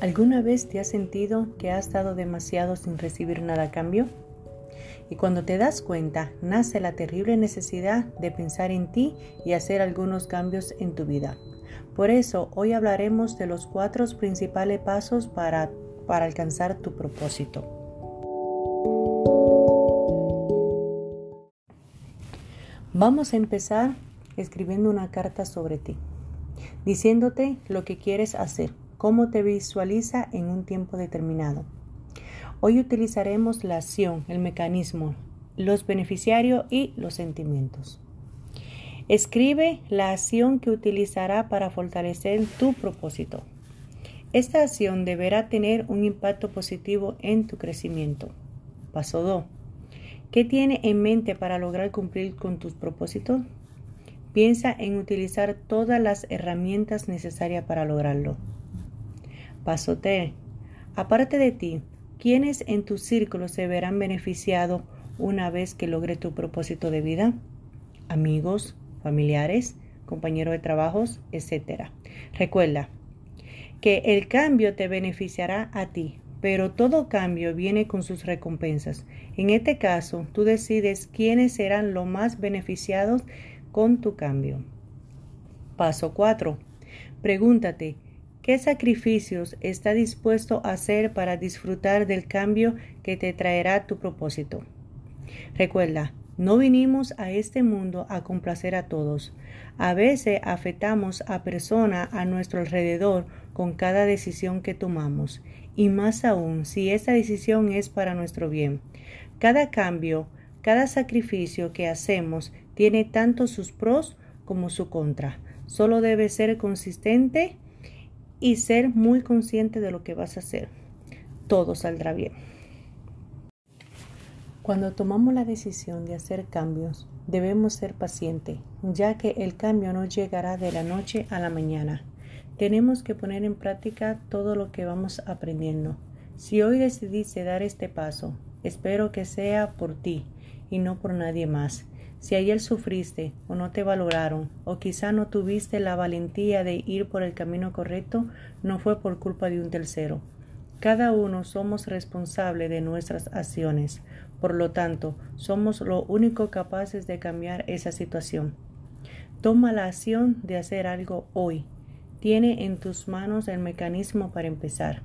¿Alguna vez te has sentido que has dado demasiado sin recibir nada a cambio? Y cuando te das cuenta, nace la terrible necesidad de pensar en ti y hacer algunos cambios en tu vida. Por eso hoy hablaremos de los cuatro principales pasos para, para alcanzar tu propósito. Vamos a empezar escribiendo una carta sobre ti, diciéndote lo que quieres hacer cómo te visualiza en un tiempo determinado. Hoy utilizaremos la acción, el mecanismo, los beneficiarios y los sentimientos. Escribe la acción que utilizará para fortalecer tu propósito. Esta acción deberá tener un impacto positivo en tu crecimiento. Paso 2. ¿Qué tiene en mente para lograr cumplir con tus propósitos? Piensa en utilizar todas las herramientas necesarias para lograrlo. Paso Aparte de ti, ¿quiénes en tu círculo se verán beneficiados una vez que logre tu propósito de vida? Amigos, familiares, compañeros de trabajos, etc. Recuerda que el cambio te beneficiará a ti, pero todo cambio viene con sus recompensas. En este caso, tú decides quiénes serán los más beneficiados con tu cambio. Paso 4. Pregúntate, ¿Qué sacrificios está dispuesto a hacer para disfrutar del cambio que te traerá tu propósito? Recuerda, no vinimos a este mundo a complacer a todos. A veces afectamos a personas a nuestro alrededor con cada decisión que tomamos, y más aún si esa decisión es para nuestro bien. Cada cambio, cada sacrificio que hacemos tiene tanto sus pros como su contra. Solo debe ser consistente y ser muy consciente de lo que vas a hacer. Todo saldrá bien. Cuando tomamos la decisión de hacer cambios, debemos ser pacientes, ya que el cambio no llegará de la noche a la mañana. Tenemos que poner en práctica todo lo que vamos aprendiendo. Si hoy decidiste dar este paso, espero que sea por ti y no por nadie más. Si ayer sufriste o no te valoraron o quizá no tuviste la valentía de ir por el camino correcto, no fue por culpa de un tercero. Cada uno somos responsables de nuestras acciones. Por lo tanto, somos lo único capaces de cambiar esa situación. Toma la acción de hacer algo hoy. Tiene en tus manos el mecanismo para empezar.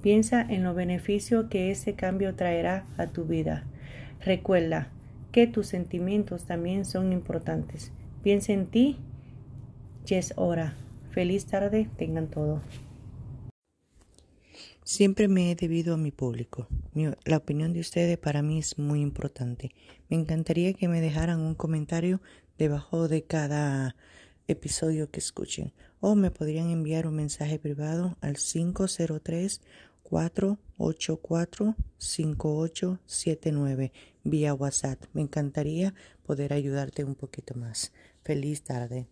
Piensa en los beneficios que ese cambio traerá a tu vida. Recuerda, que tus sentimientos también son importantes. Piensa en ti. Ya es hora. Feliz tarde. Tengan todo. Siempre me he debido a mi público. la opinión de ustedes para mí es muy importante. Me encantaría que me dejaran un comentario debajo de cada episodio que escuchen o me podrían enviar un mensaje privado al 503 484 5879 vía WhatsApp. Me encantaría poder ayudarte un poquito más. Feliz tarde.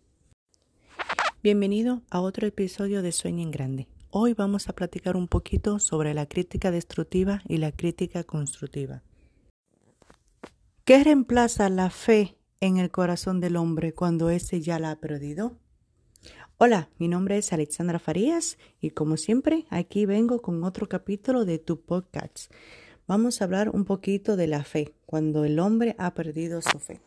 Bienvenido a otro episodio de Sueña en Grande. Hoy vamos a platicar un poquito sobre la crítica destructiva y la crítica constructiva. ¿Qué reemplaza la fe en el corazón del hombre cuando éste ya la ha perdido? Hola, mi nombre es Alexandra Farías y como siempre aquí vengo con otro capítulo de tu podcast vamos a hablar un poquito de la fe, cuando el hombre ha perdido su fe.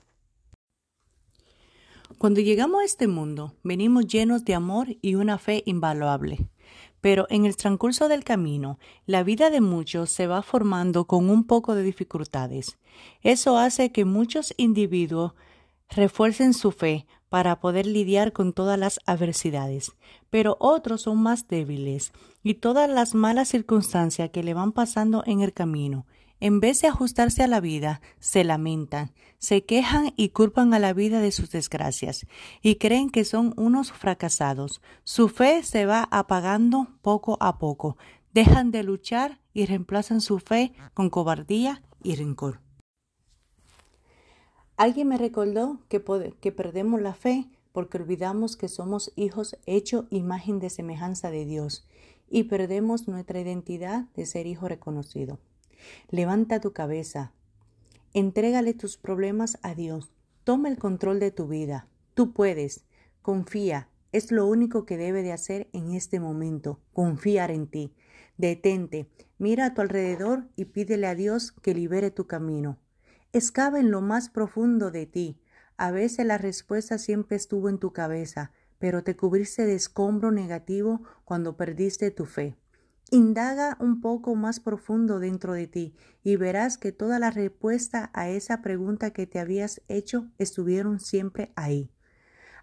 Cuando llegamos a este mundo, venimos llenos de amor y una fe invaluable. Pero en el transcurso del camino, la vida de muchos se va formando con un poco de dificultades. Eso hace que muchos individuos refuercen su fe para poder lidiar con todas las adversidades, pero otros son más débiles y todas las malas circunstancias que le van pasando en el camino, en vez de ajustarse a la vida, se lamentan, se quejan y culpan a la vida de sus desgracias, y creen que son unos fracasados. Su fe se va apagando poco a poco, dejan de luchar y reemplazan su fe con cobardía y rencor. Alguien me recordó que, perdemos la fe porque olvidamos que somos hijos hechos imagen de semejanza de Dios y perdemos nuestra identidad de ser hijo reconocido. Levanta tu cabeza, entrégale tus problemas a Dios, toma el control de tu vida. Tú puedes, confía, Es lo único que debe de hacer en este momento, confiar en ti. Detente, mira a tu alrededor y pídele a Dios que libere tu camino. Escava en lo más profundo de ti. A veces la respuesta siempre estuvo en tu cabeza, pero te cubriste de escombro negativo cuando perdiste tu fe. Indaga un poco más profundo dentro de ti y verás que toda la respuesta a esa pregunta que te habías hecho estuvieron siempre ahí.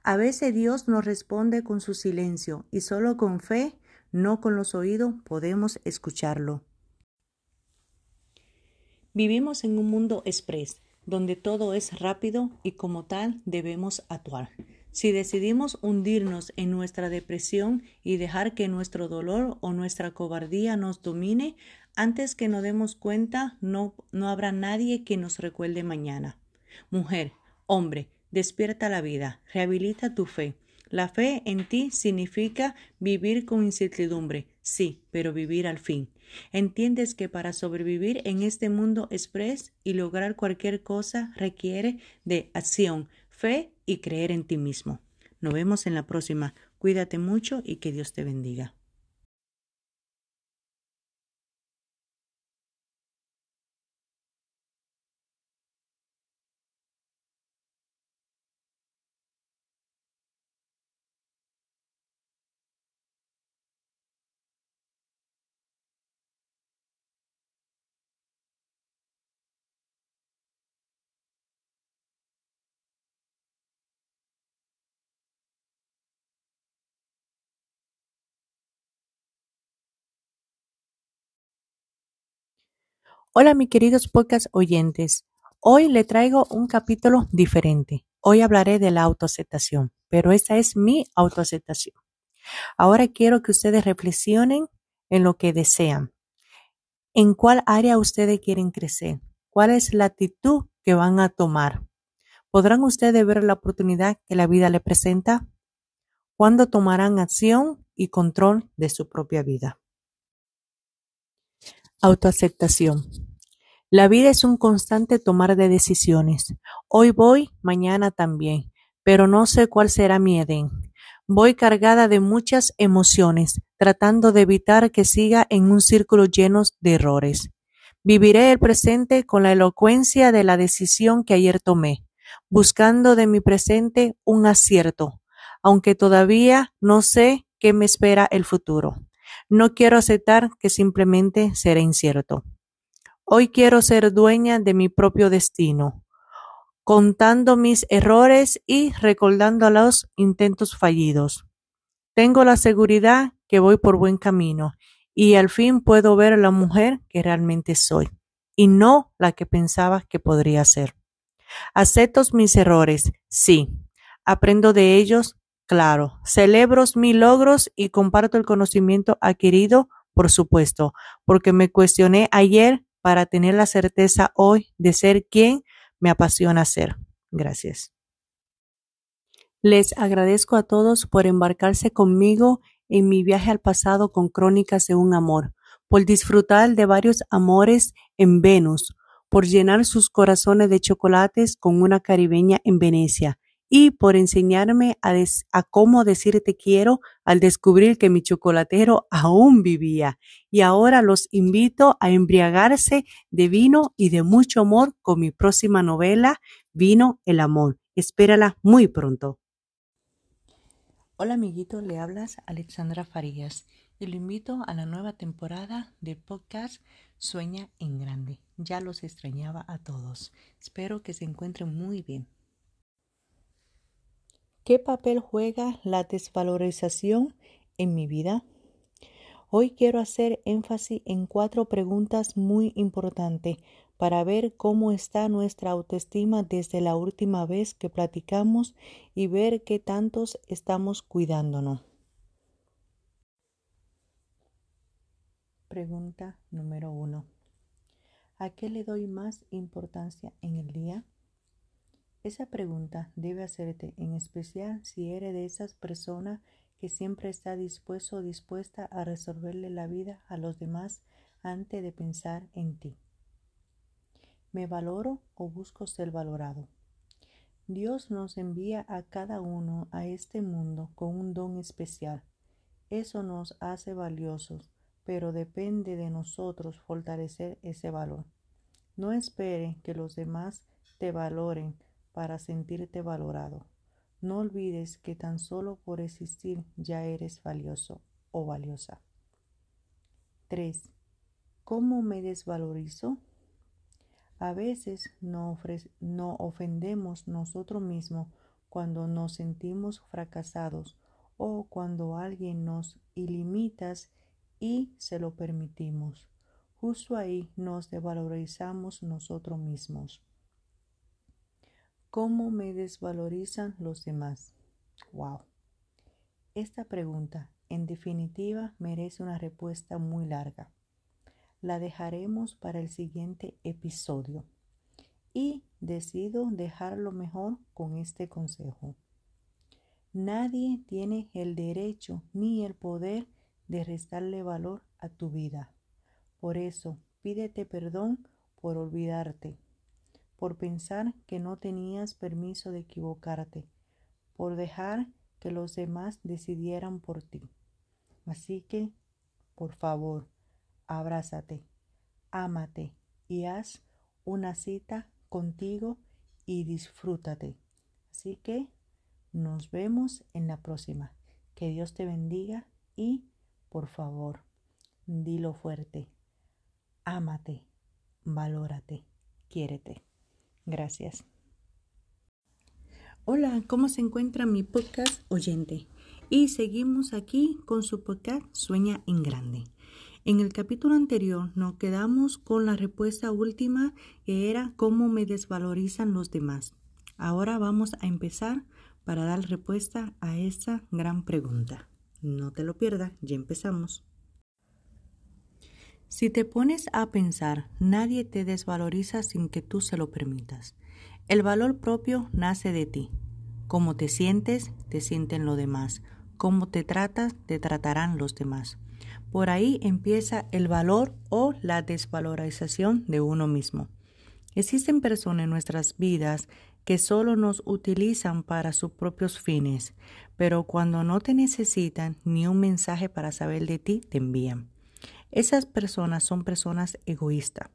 A veces Dios nos responde con su silencio y solo con fe, no con los oídos, podemos escucharlo. Vivimos en un mundo express, donde todo es rápido y como tal debemos actuar. Si decidimos hundirnos en nuestra depresión y dejar que nuestro dolor o nuestra cobardía nos domine, antes que nos demos cuenta, no, no habrá nadie que nos recuerde mañana. Mujer, hombre, Despierta la vida, rehabilita tu fe. La fe en ti significa vivir con incertidumbre, sí, pero vivir al fin. Entiendes que para sobrevivir en este mundo express y lograr cualquier cosa requiere de acción, fe y creer en ti mismo. Nos vemos en la próxima. Cuídate mucho y que Dios te bendiga. Hola, mis queridos podcast oyentes. Hoy le traigo un capítulo diferente. Hoy hablaré de la autoaceptación, pero esta es mi autoaceptación. Ahora quiero que ustedes reflexionen en lo que desean. ¿En cuál área ustedes quieren crecer? ¿Cuál es la actitud que van a tomar? ¿Podrán ustedes ver la oportunidad que la vida le presenta? ¿Cuándo tomarán acción y control de su propia vida? Autoaceptación. La vida es un constante tomar de decisiones. Hoy voy, mañana también, pero no sé cuál será mi Edén. Voy cargada de muchas emociones, tratando de evitar que siga en un círculo lleno de errores. Viviré el presente con la elocuencia de la decisión que ayer tomé, buscando de mi presente un acierto, aunque todavía no sé qué me espera el futuro. No quiero aceptar que simplemente será incierto. Hoy quiero ser dueña de mi propio destino, contando mis errores y recordando los intentos fallidos. Tengo la seguridad que voy por buen camino y al fin puedo ver a la mujer que realmente soy y no la que pensaba que podría ser. Acepto mis errores, sí. Aprendo de ellos, Claro, celebro mis logros y comparto el conocimiento adquirido, por supuesto, porque me cuestioné ayer para tener la certeza hoy de ser quien me apasiona ser. Gracias. Les agradezco a todos por embarcarse conmigo en mi viaje al pasado con Crónicas de un Amor, por disfrutar de varios amores en Venus, por llenar sus corazones de chocolates con una caribeña en Venecia, y por enseñarme a, cómo decirte quiero al descubrir que mi chocolatero aún vivía. Y ahora los invito a embriagarse de vino y de mucho amor con mi próxima novela, Vino el Amor. Espérala muy pronto. Hola amiguito, le hablas Alexandra Farías y lo invito a la nueva temporada de podcast Sueña en Grande. Ya los extrañaba a todos. Espero que se encuentren muy bien. ¿Qué papel juega la desvalorización en mi vida? Hoy quiero hacer énfasis en cuatro preguntas muy importantes para ver cómo está nuestra autoestima desde la última vez que platicamos y ver qué tantos estamos cuidándonos. Pregunta número uno. ¿A qué le doy más importancia en el día? Esa pregunta debe hacerte en especial si eres de esas personas que siempre está dispuesto o dispuesta a resolverle la vida a los demás antes de pensar en ti. ¿Me valoro o busco ser valorado? Dios nos envía a cada uno a este mundo con un don especial. Eso nos hace valiosos, pero depende de nosotros fortalecer ese valor. No espere que los demás te valoren para sentirte valorado. No olvides que tan solo por existir ya eres valioso o valiosa. 3. ¿Cómo me desvalorizo? A veces no, ofendemos nosotros mismos cuando nos sentimos fracasados o cuando alguien nos ilimita y se lo permitimos. Justo ahí nos desvalorizamos nosotros mismos. ¿Cómo me desvalorizan los demás? Wow. Esta pregunta, en definitiva, merece una respuesta muy larga. La dejaremos para el siguiente episodio. Y decido dejarlo mejor con este consejo. Nadie tiene el derecho ni el poder de restarle valor a tu vida. Por eso, pídete perdón por olvidarte por pensar que no tenías permiso de equivocarte, por dejar que los demás decidieran por ti. Así que, por favor, abrázate, ámate y haz una cita contigo y disfrútate. Así que nos vemos en la próxima. Que Dios te bendiga y, por favor, dilo fuerte. Ámate, valórate, quiérete. Gracias. Hola, ¿cómo se encuentra mi podcast oyente? Y seguimos aquí con su podcast Sueña en Grande. En el capítulo anterior nos quedamos con la respuesta última que era cómo me desvalorizan los demás. Ahora vamos a empezar para dar respuesta a esta gran pregunta. No te lo pierdas, ya empezamos. Si te pones a pensar, nadie te desvaloriza sin que tú se lo permitas. El valor propio nace de ti. Como te sientes, te sienten los demás. Como te tratas, te tratarán los demás. Por ahí empieza el valor o la desvalorización de uno mismo. Existen personas en nuestras vidas que solo nos utilizan para sus propios fines, pero cuando no te necesitan ni un mensaje para saber de ti, te envían. Esas personas son personas egoístas.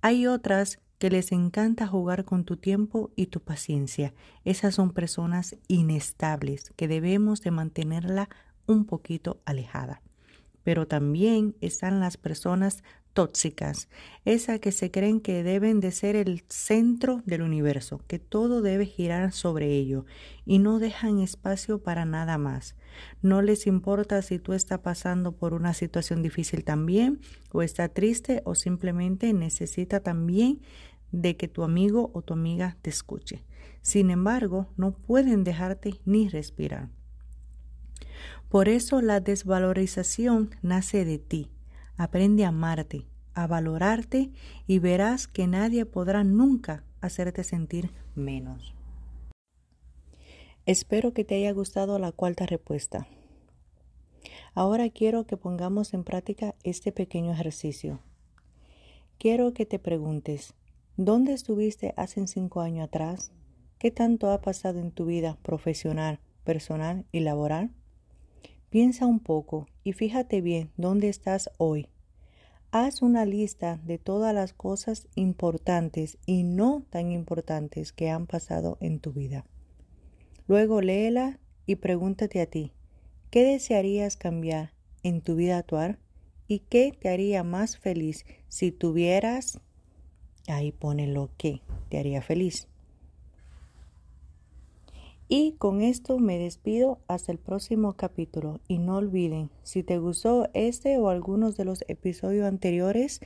Hay otras que les encanta jugar con tu tiempo y tu paciencia. Esas son personas inestables que debemos de mantenerla un poquito alejada. Pero también están las personas tóxicas, esas que se creen que deben de ser el centro del universo, que todo debe girar sobre ello y no dejan espacio para nada más. No les importa si tú estás pasando por una situación difícil también, o está triste, o simplemente necesita también de que tu amigo o tu amiga te escuche. Sin embargo, no pueden dejarte ni respirar. Por eso la desvalorización nace de ti Aprende a amarte, a valorarte y verás que nadie podrá nunca hacerte sentir menos. Espero que te haya gustado la cuarta respuesta. Ahora quiero que pongamos en práctica este pequeño ejercicio. Quiero que te preguntes, ¿dónde estuviste hace cinco años atrás? ¿Qué tanto ha pasado en tu vida profesional, personal y laboral? Piensa un poco y fíjate bien dónde estás hoy. Haz una lista de todas las cosas importantes y no tan importantes que han pasado en tu vida. Luego léela y pregúntate a ti, ¿qué desearías cambiar en tu vida actual? ¿Y qué te haría más feliz si tuvieras... Ahí pone lo que te haría feliz. Y con esto me despido hasta el próximo capítulo. Y no olviden, si te gustó este o algunos de los episodios anteriores,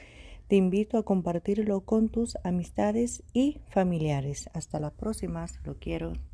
te invito a compartirlo con tus amistades y familiares. Hasta la próxima, lo quiero.